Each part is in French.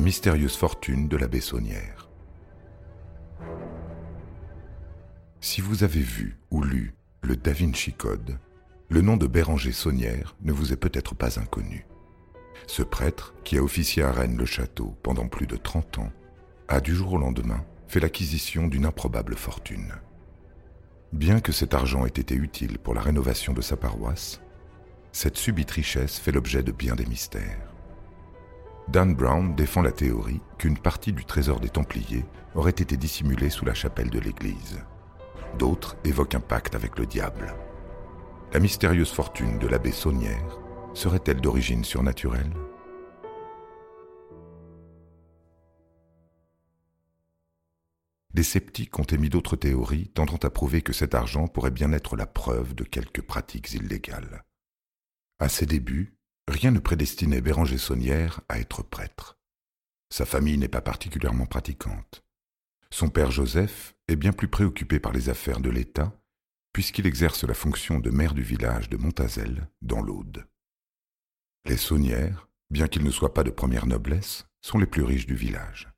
Mystérieuse fortune de la Bessonnière. Si vous avez vu ou lu le Da Vinci Code, le nom de Béranger Saunière ne vous est peut-être pas inconnu. Ce prêtre, qui a officié à Rennes le château pendant plus de 30 ans, a du jour au lendemain fait l'acquisition d'une improbable fortune. Bien que cet argent ait été utile pour la rénovation de sa paroisse, cette subite richesse fait l'objet de bien des mystères. Dan Brown défend la théorie qu'une partie du trésor des Templiers aurait été dissimulée sous la chapelle de l'église. D'autres évoquent un pacte avec le diable. La mystérieuse fortune de l'abbé Saunière serait-elle d'origine surnaturelle? Les sceptiques ont émis d'autres théories tendant à prouver que cet argent pourrait bien être la preuve de quelques pratiques illégales. À ses débuts, Rien ne prédestinait Béranger Saunière à être prêtre. Sa famille n'est pas particulièrement pratiquante. Son père Joseph est bien plus préoccupé par les affaires de l'État, puisqu'il exerce la fonction de maire du village de Montazel, dans l'Aude. Les Saunières, bien qu'ils ne soient pas de première noblesse, sont les plus riches du village.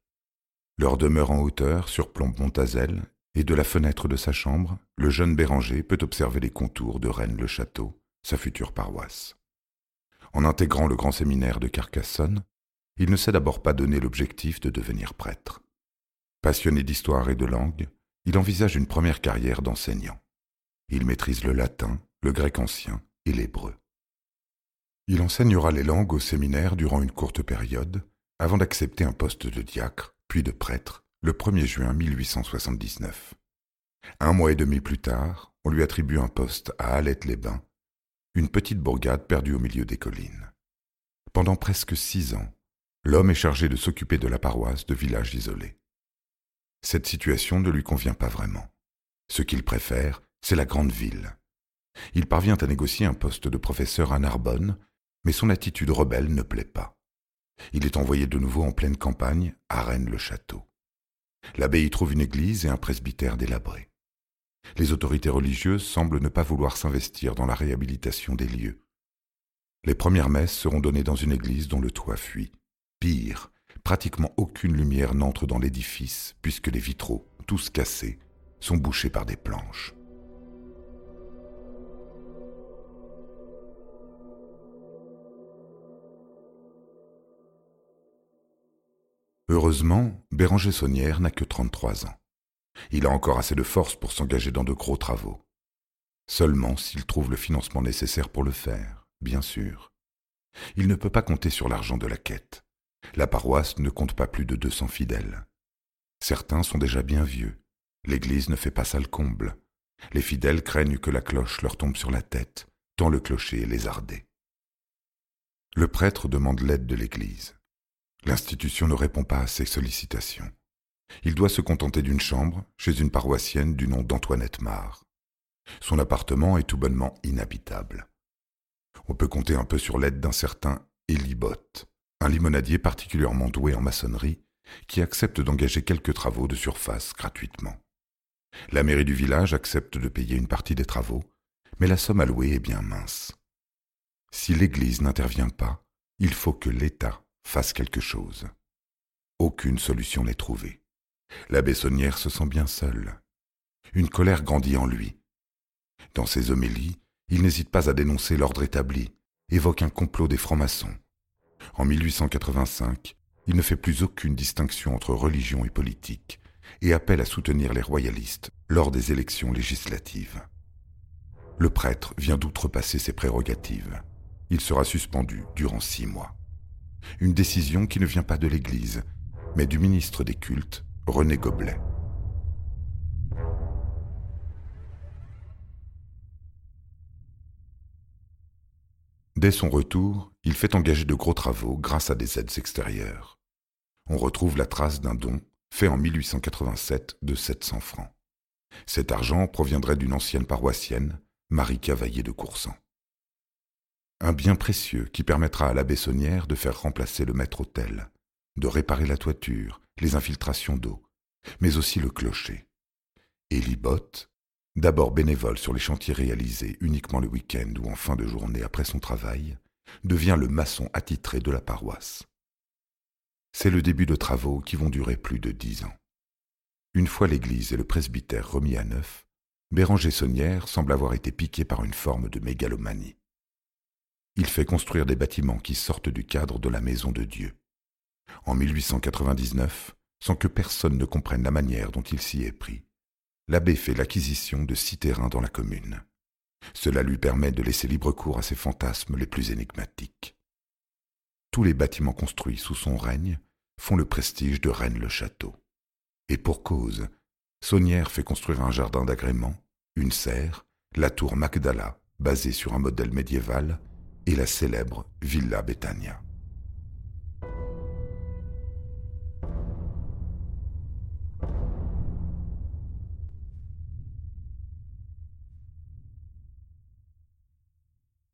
Leur demeure en hauteur surplombe Montazel, et de la fenêtre de sa chambre, le jeune Béranger peut observer les contours de Rennes-le-Château, sa future paroisse. En intégrant le grand séminaire de Carcassonne, il ne s'est d'abord pas donné l'objectif de devenir prêtre. Passionné d'histoire et de langue, il envisage une première carrière d'enseignant. Il maîtrise le latin, le grec ancien et l'hébreu. Il enseignera les langues au séminaire durant une courte période, avant d'accepter un poste de diacre, puis de prêtre, le 1er juin 1879. Un mois et demi plus tard, on lui attribue un poste à Alette-les-Bains, une petite bourgade perdue au milieu des collines. Pendant presque six ans, l'homme est chargé de s'occuper de la paroisse de villages isolés. Cette situation ne lui convient pas vraiment. Ce qu'il préfère, c'est la grande ville. Il parvient à négocier un poste de professeur à Narbonne, mais son attitude rebelle ne plaît pas. Il est envoyé de nouveau en pleine campagne, à Rennes-le-Château. L'abbé y trouve une église et un presbytère délabré les autorités religieuses semblent ne pas vouloir s'investir dans la réhabilitation des lieux. Les premières messes seront données dans une église dont le toit fuit. Pire, pratiquement aucune lumière n'entre dans l'édifice, puisque les vitraux, tous cassés, sont bouchés par des planches. Heureusement, Béranger Saunière n'a que 33 ans. Il a encore assez de force pour s'engager dans de gros travaux. Seulement s'il trouve le financement nécessaire pour le faire, bien sûr. Il ne peut pas compter sur l'argent de la quête. La paroisse ne compte pas plus de deux cents fidèles. Certains sont déjà bien vieux. L'église ne fait pas sale comble. Les fidèles craignent que la cloche leur tombe sur la tête, tant le clocher est lézardé. Le prêtre demande l'aide de l'église. L'institution ne répond pas à ses sollicitations. Il doit se contenter d'une chambre chez une paroissienne du nom d'Antoinette Marr. Son appartement est tout bonnement inhabitable. On peut compter un peu sur l'aide d'un certain Elibot, un limonadier particulièrement doué en maçonnerie, qui accepte d'engager quelques travaux de surface gratuitement. La mairie du village accepte de payer une partie des travaux, mais la somme allouée est bien mince. Si l'Église n'intervient pas, il faut que l'État fasse quelque chose. Aucune solution n'est trouvée. La Bessonnière se sent bien seul. Une colère grandit en lui. Dans ses homélies, il n'hésite pas à dénoncer l'ordre établi, évoque un complot des francs-maçons. En 1885, il ne fait plus aucune distinction entre religion et politique et appelle à soutenir les royalistes lors des élections législatives. Le prêtre vient d'outrepasser ses prérogatives. Il sera suspendu durant six mois. Une décision qui ne vient pas de l'Église, mais du ministre des cultes René Goblet. Dès son retour, il fait engager de gros travaux grâce à des aides extérieures. On retrouve la trace d'un don fait en 1887 de 700 francs. Cet argent proviendrait d'une ancienne paroissienne, Marie Cavaillé de Coursan. Un bien précieux qui permettra à la Bessonnière de faire remplacer le maître-autel, de réparer la toiture les infiltrations d'eau, mais aussi le clocher. Élie Bott, d'abord bénévole sur les chantiers réalisés uniquement le week-end ou en fin de journée après son travail, devient le maçon attitré de la paroisse. C'est le début de travaux qui vont durer plus de dix ans. Une fois l'église et le presbytère remis à neuf, Béranger Saunière semble avoir été piqué par une forme de mégalomanie. Il fait construire des bâtiments qui sortent du cadre de la maison de Dieu. En 1899, sans que personne ne comprenne la manière dont il s'y est pris, l'abbé fait l'acquisition de six terrains dans la commune. Cela lui permet de laisser libre cours à ses fantasmes les plus énigmatiques. Tous les bâtiments construits sous son règne font le prestige de Rennes-le-Château. Et pour cause, Saunière fait construire un jardin d'agrément, une serre, la tour Magdala, basée sur un modèle médiéval, et la célèbre Villa Betania.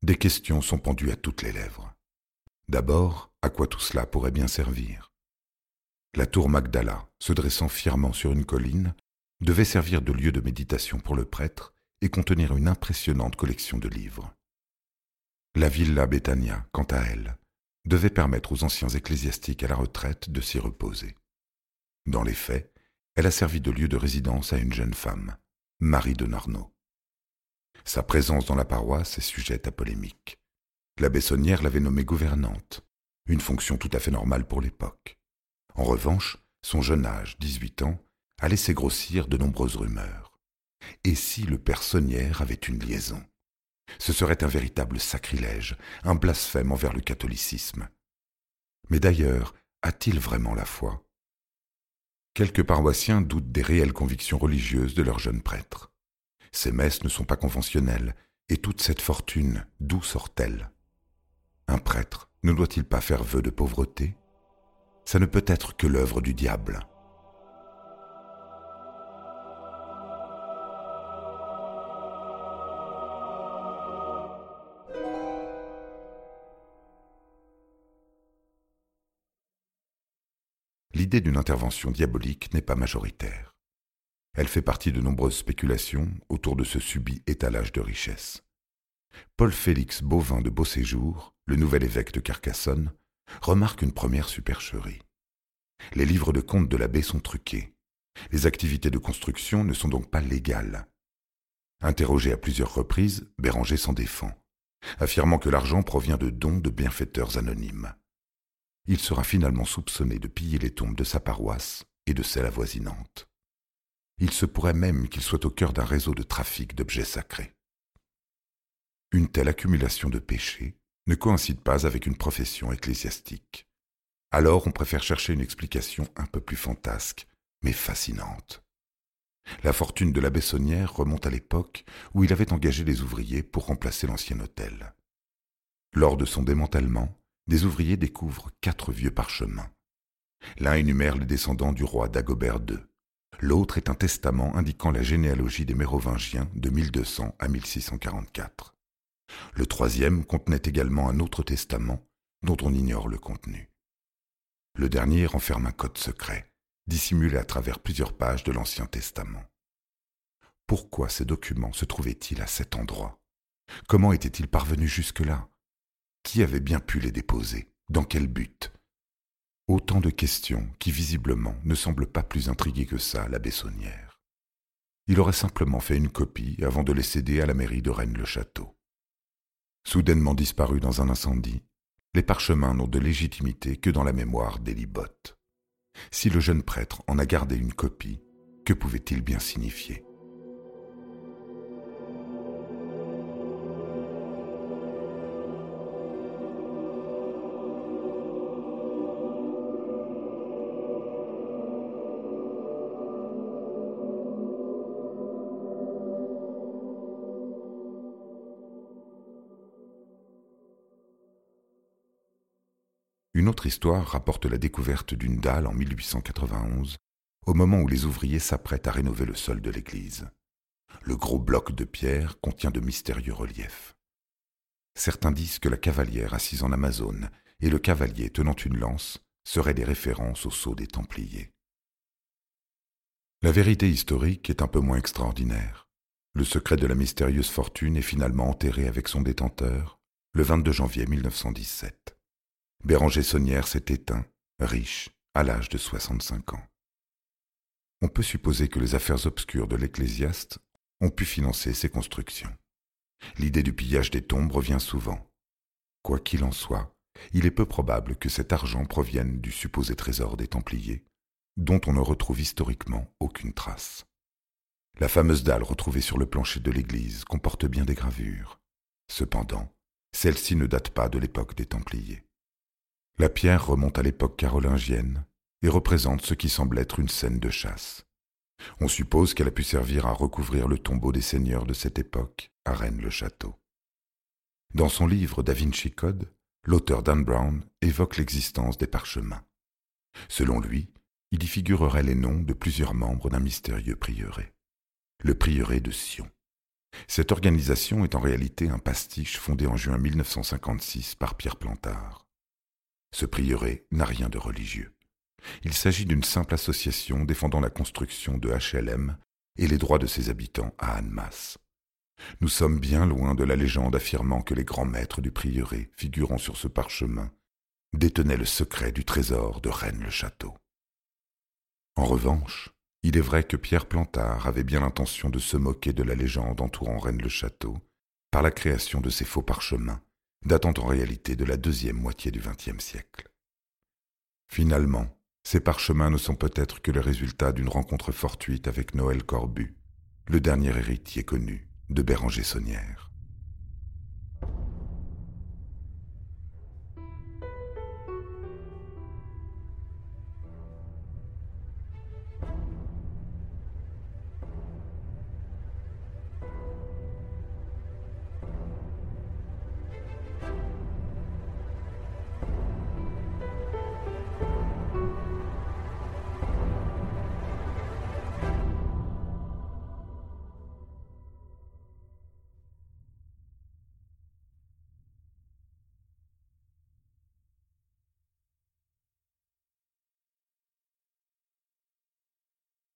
Des questions sont pendues à toutes les lèvres. D'abord, à quoi tout cela pourrait bien servir? La tour Magdala, se dressant fièrement sur une colline, devait servir de lieu de méditation pour le prêtre et contenir une impressionnante collection de livres. La villa Betania, quant à elle, devait permettre aux anciens ecclésiastiques à la retraite de s'y reposer. Dans les faits, elle a servi de lieu de résidence à une jeune femme, Marie de Narnaud. Sa présence dans la paroisse est sujette à polémique. La Bessonnière l'avait nommée gouvernante, une fonction tout à fait normale pour l'époque. En revanche, son jeune âge, dix-huit ans, a laissé grossir de nombreuses rumeurs. Et si le père Saunière avait une liaison? Ce serait un véritable sacrilège, un blasphème envers le catholicisme. Mais d'ailleurs, a-t-il vraiment la foi? Quelques paroissiens doutent des réelles convictions religieuses de leur jeune prêtre. Ces messes ne sont pas conventionnelles, et toute cette fortune, d'où sort-elle? Un prêtre ne doit-il pas faire vœu de pauvreté? Ça ne peut être que l'œuvre du diable. L'idée d'une intervention diabolique n'est pas majoritaire. Elle fait partie de nombreuses spéculations autour de ce subit étalage de richesses. Paul-Félix Bovin de Beauséjour, le nouvel évêque de Carcassonne, remarque une première supercherie. Les livres de comptes de l'abbé sont truqués. Les activités de construction ne sont donc pas légales. Interrogé à plusieurs reprises, Béranger s'en défend, affirmant que l'argent provient de dons de bienfaiteurs anonymes. Il sera finalement soupçonné de piller les tombes de sa paroisse et de celles avoisinantes. Il se pourrait même qu'il soit au cœur d'un réseau de trafic d'objets sacrés. Une telle accumulation de péchés ne coïncide pas avec une profession ecclésiastique. Alors on préfère chercher une explication un peu plus fantasque, mais fascinante. La fortune de la Bessonnière remonte à l'époque où il avait engagé des ouvriers pour remplacer l'ancien hôtel. Lors de son démantèlement, des ouvriers découvrent quatre vieux parchemins. L'un énumère les descendants du roi Dagobert II. L'autre est un testament indiquant la généalogie des Mérovingiens de 1200 à 1644. Le troisième contenait également un autre testament dont on ignore le contenu. Le dernier renferme un code secret, dissimulé à travers plusieurs pages de l'Ancien Testament. Pourquoi ces documents se trouvaient-ils à cet endroit? Comment étaient-ils parvenus jusque-là? Qui avait bien pu les déposer? Dans quel but? Autant de questions qui visiblement ne semblent pas plus intriguées que ça la Bessonnière. Il aurait simplement fait une copie avant de les céder à la mairie de Rennes-le-Château. Soudainement disparus dans un incendie, les parchemins n'ont de légitimité que dans la mémoire d'Elibotte. Si le jeune prêtre en a gardé une copie, que pouvait-il bien signifier? Une autre histoire rapporte la découverte d'une dalle en 1891, au moment où les ouvriers s'apprêtent à rénover le sol de l'église. Le gros bloc de pierre contient de mystérieux reliefs. Certains disent que la cavalière assise en Amazone et le cavalier tenant une lance seraient des références au sceau des Templiers. La vérité historique est un peu moins extraordinaire. Le secret de la mystérieuse fortune est finalement enterré avec son détenteur le 22 janvier 1917. Béranger Saunière s'est éteint, riche, à l'âge de 65 ans. On peut supposer que les affaires obscures de l'ecclésiaste ont pu financer ces constructions. L'idée du pillage des tombes revient souvent. Quoi qu'il en soit, il est peu probable que cet argent provienne du supposé trésor des Templiers, dont on ne retrouve historiquement aucune trace. La fameuse dalle retrouvée sur le plancher de l'église comporte bien des gravures. Cependant, celle-ci ne date pas de l'époque des Templiers. La pierre remonte à l'époque carolingienne et représente ce qui semble être une scène de chasse. On suppose qu'elle a pu servir à recouvrir le tombeau des seigneurs de cette époque à Rennes-le-Château. Dans son livre Da Vinci Code, l'auteur Dan Brown évoque l'existence des parchemins. Selon lui, il y figurerait les noms de plusieurs membres d'un mystérieux prieuré, le prieuré de Sion. Cette organisation est en réalité un pastiche fondé en juin 1956 par Pierre Plantard. Ce prieuré n'a rien de religieux. Il s'agit d'une simple association défendant la construction de HLM et les droits de ses habitants à Annemasse. Nous sommes bien loin de la légende affirmant que les grands maîtres du prieuré figurant sur ce parchemin détenaient le secret du trésor de Rennes-le-Château. En revanche, il est vrai que Pierre Plantard avait bien l'intention de se moquer de la légende entourant Rennes-le-Château par la création de ces faux parchemins, datant en réalité de la deuxième moitié du XXe siècle. Finalement, ces parchemins ne sont peut-être que le résultat d'une rencontre fortuite avec Noël Corbu, le dernier héritier connu de Béranger Saunière.